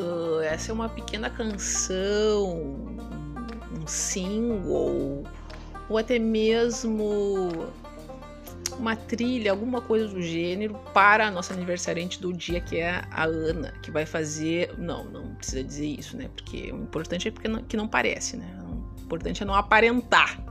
Ah, essa é uma pequena canção, um single, ou até mesmo uma trilha, alguma coisa do gênero para a nossa aniversariante do dia, que é a Ana, que vai fazer. Não, não precisa dizer isso, né? Porque o importante é porque não, que não parece, né? O importante é não aparentar.